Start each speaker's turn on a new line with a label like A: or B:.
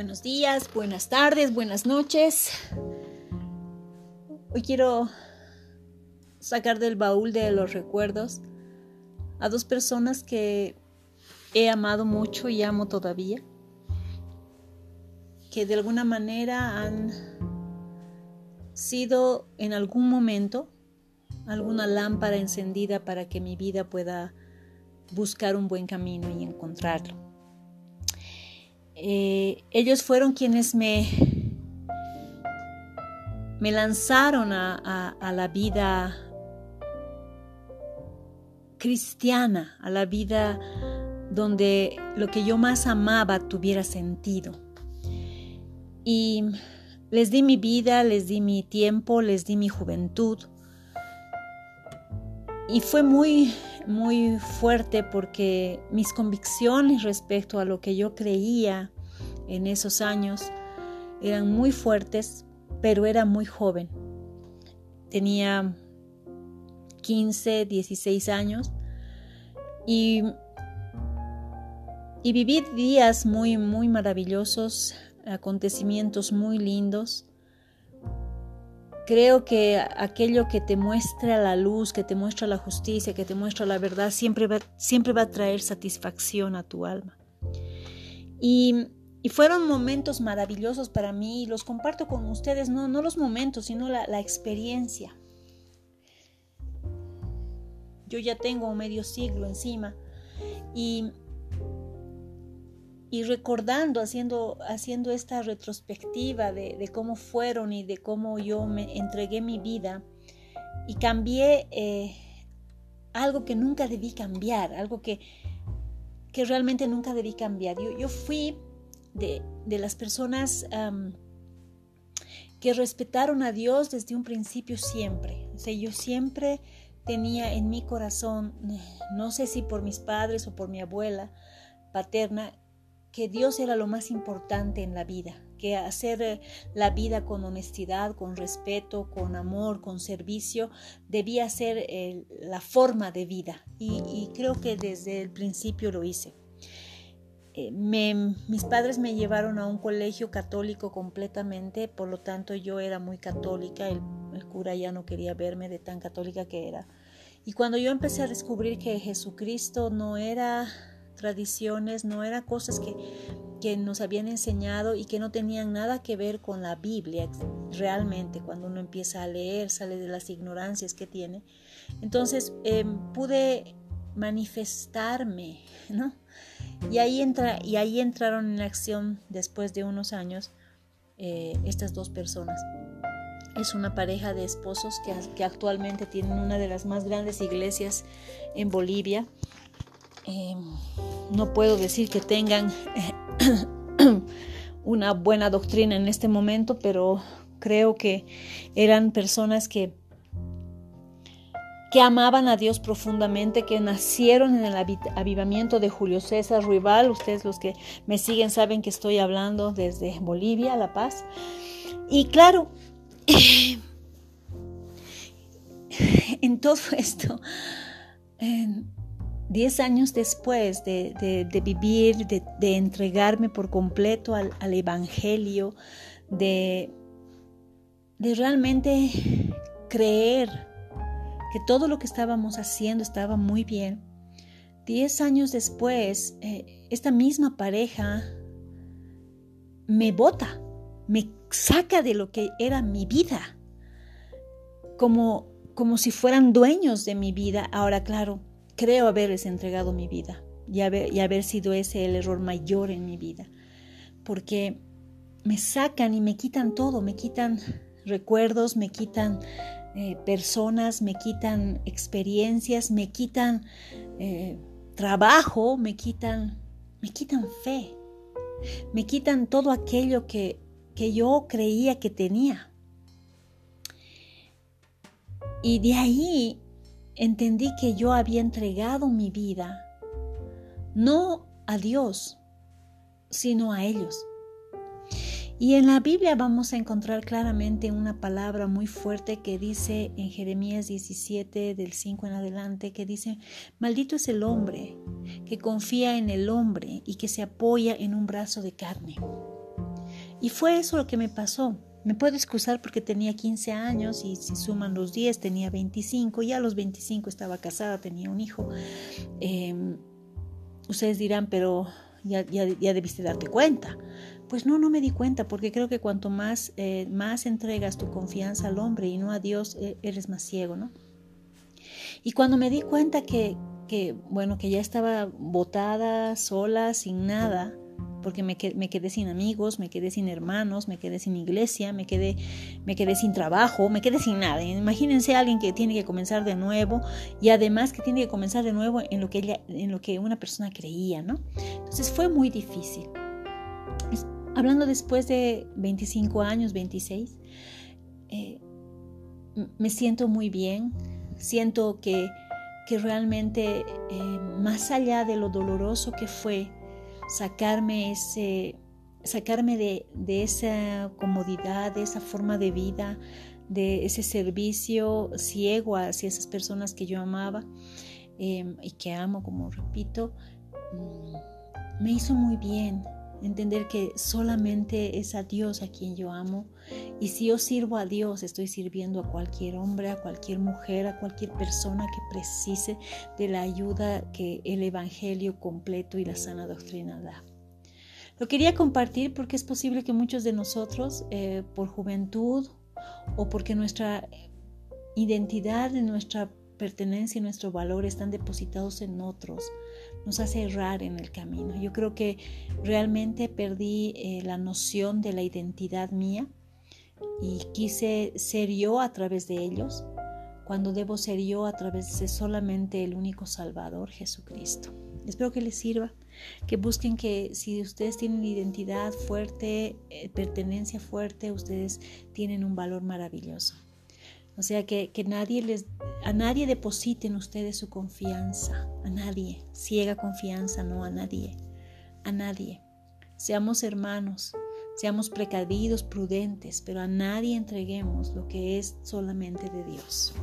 A: Buenos días, buenas tardes, buenas noches. Hoy quiero sacar del baúl de los recuerdos a dos personas que he amado mucho y amo todavía, que de alguna manera han sido en algún momento alguna lámpara encendida para que mi vida pueda buscar un buen camino y encontrarlo. Eh, ellos fueron quienes me, me lanzaron a, la vida cristiana, a la vida donde lo que yo más amaba tuviera sentido. Y les di mi vida, les di mi tiempo, les di mi juventud. Y fue muy, muy fuerte porque mis convicciones respecto a lo que yo creía en esos años eran muy fuertes, pero era muy joven. Tenía 15, 16 años y, y viví días muy, muy maravillosos, acontecimientos muy lindos Creo que aquello que te muestra la luz, que te muestra la justicia, que te muestra la verdad, siempre va, siempre va a traer satisfacción a tu alma. Y, fueron momentos maravillosos para mí y los comparto con ustedes, no, no los momentos, sino la, la experiencia. Yo ya tengo medio siglo encima y y recordando, haciendo, haciendo esta retrospectiva de, cómo fueron y de cómo yo me entregué mi vida y cambié eh, algo que nunca debí cambiar, algo que, que realmente nunca debí cambiar. Yo, fui de, las personas que respetaron a Dios desde un principio siempre. O sea, yo siempre tenía en mi corazón, no sé si por mis padres o por mi abuela paterna, que Dios era lo más importante en la vida, que hacer eh, la vida con honestidad, con respeto, con amor, con servicio, debía ser eh, la forma de vida. Y, creo que desde el principio lo hice. Eh, mis padres me llevaron a un colegio católico completamente, por lo tanto yo era muy católica, el, el cura ya no quería verme de tan católica que era. Y cuando yo empecé a descubrir que Jesucristo no era tradiciones, no eran cosas que, que nos habían enseñado y que no tenían nada que ver con la Biblia realmente cuando uno empieza a leer, sale de las ignorancias que tiene. Entonces em, pude manifestarme, ¿no? Y ahí, entra, y ahí entraron en acción después de unos años eh, estas dos personas. Es una pareja de esposos que, que actualmente tienen una de las más grandes iglesias en Bolivia eh, no puedo decir que tengan una buena doctrina en este momento, pero creo que eran personas que que amaban a Dios profundamente, que nacieron en el avivamiento de Julio César Ruibal. Ustedes los que me siguen saben que estoy hablando desde Bolivia, La Paz. Y claro, en todo esto, diez años después de, vivir, de, entregarme por completo al, Evangelio, de, realmente creer que todo lo que estábamos haciendo estaba muy bien, diez años después, eh, esta misma pareja me bota, me saca de lo que era mi vida, como, como si fueran dueños de mi vida. Ahora, claro, creo haberles entregado mi vida y haber, sido ese el error mayor en mi vida. Porque me sacan y me quitan todo, me quitan recuerdos, me quitan eh, personas, me quitan experiencias, me quitan eh, trabajo, me quitan, me quitan fe, me quitan todo aquello que, que yo creía que tenía. Y de ahí entendí que yo había entregado mi vida no a Dios, sino a ellos. Y en la Biblia vamos a encontrar claramente una palabra muy fuerte que dice en Jeremías 17 del 5 en adelante, que dice, maldito es el hombre que confía en el hombre y que se apoya en un brazo de carne. Y fue eso lo que me pasó. Me puedo excusar porque tenía 15 años y si suman los 10 tenía 25, ya a los 25 estaba casada, tenía un hijo. Em, ustedes dirán, pero ya, ya, ya, debiste darte cuenta. Pues no, no me di cuenta porque creo que cuanto más, eh, más entregas tu confianza al hombre y no a Dios, eh, eres más ciego, ¿no? Y cuando me di cuenta que, que, bueno, que ya estaba botada, sola, sin nada, porque me, quedé sin amigos, me quedé sin hermanos, me quedé sin iglesia, me quedé, me quedé sin trabajo, me quedé sin nada. Imagínense a alguien que tiene que comenzar de nuevo y además que tiene que comenzar de nuevo en lo que, ella, en lo que una persona creía, ¿no? Entonces fue muy difícil. Hablando después de 25 años, 26, eh, me siento muy bien, siento que, que realmente eh, más allá de lo doloroso que fue, sacarme ese sacarme de, esa comodidad, de esa forma de vida, de ese servicio ciego hacia esas personas que yo amaba em, y que amo, como repito, mm, me hizo muy bien, entender que solamente es a Dios a quien yo amo y si yo sirvo a Dios estoy sirviendo a cualquier hombre, a cualquier mujer, a cualquier persona que precise de la ayuda que el Evangelio completo y la sana doctrina da. Lo quería compartir porque es posible que muchos de nosotros, eh, por juventud o porque nuestra identidad, nuestra pertenencia y nuestro valor están depositados en otros, nos hace errar en el camino. Yo creo que realmente perdí eh, la noción de la identidad mía y quise ser yo a través de ellos, cuando debo ser yo a través de solamente el único Salvador, Jesucristo. Espero que les sirva, que busquen que si ustedes tienen identidad fuerte, eh, pertenencia fuerte, ustedes tienen un valor maravilloso. O sea, que, que nadie les, a nadie depositen ustedes su confianza, a nadie, ciega confianza, no a nadie, a nadie. Seamos hermanos, seamos precavidos, prudentes, pero a nadie entreguemos lo que es solamente de Dios.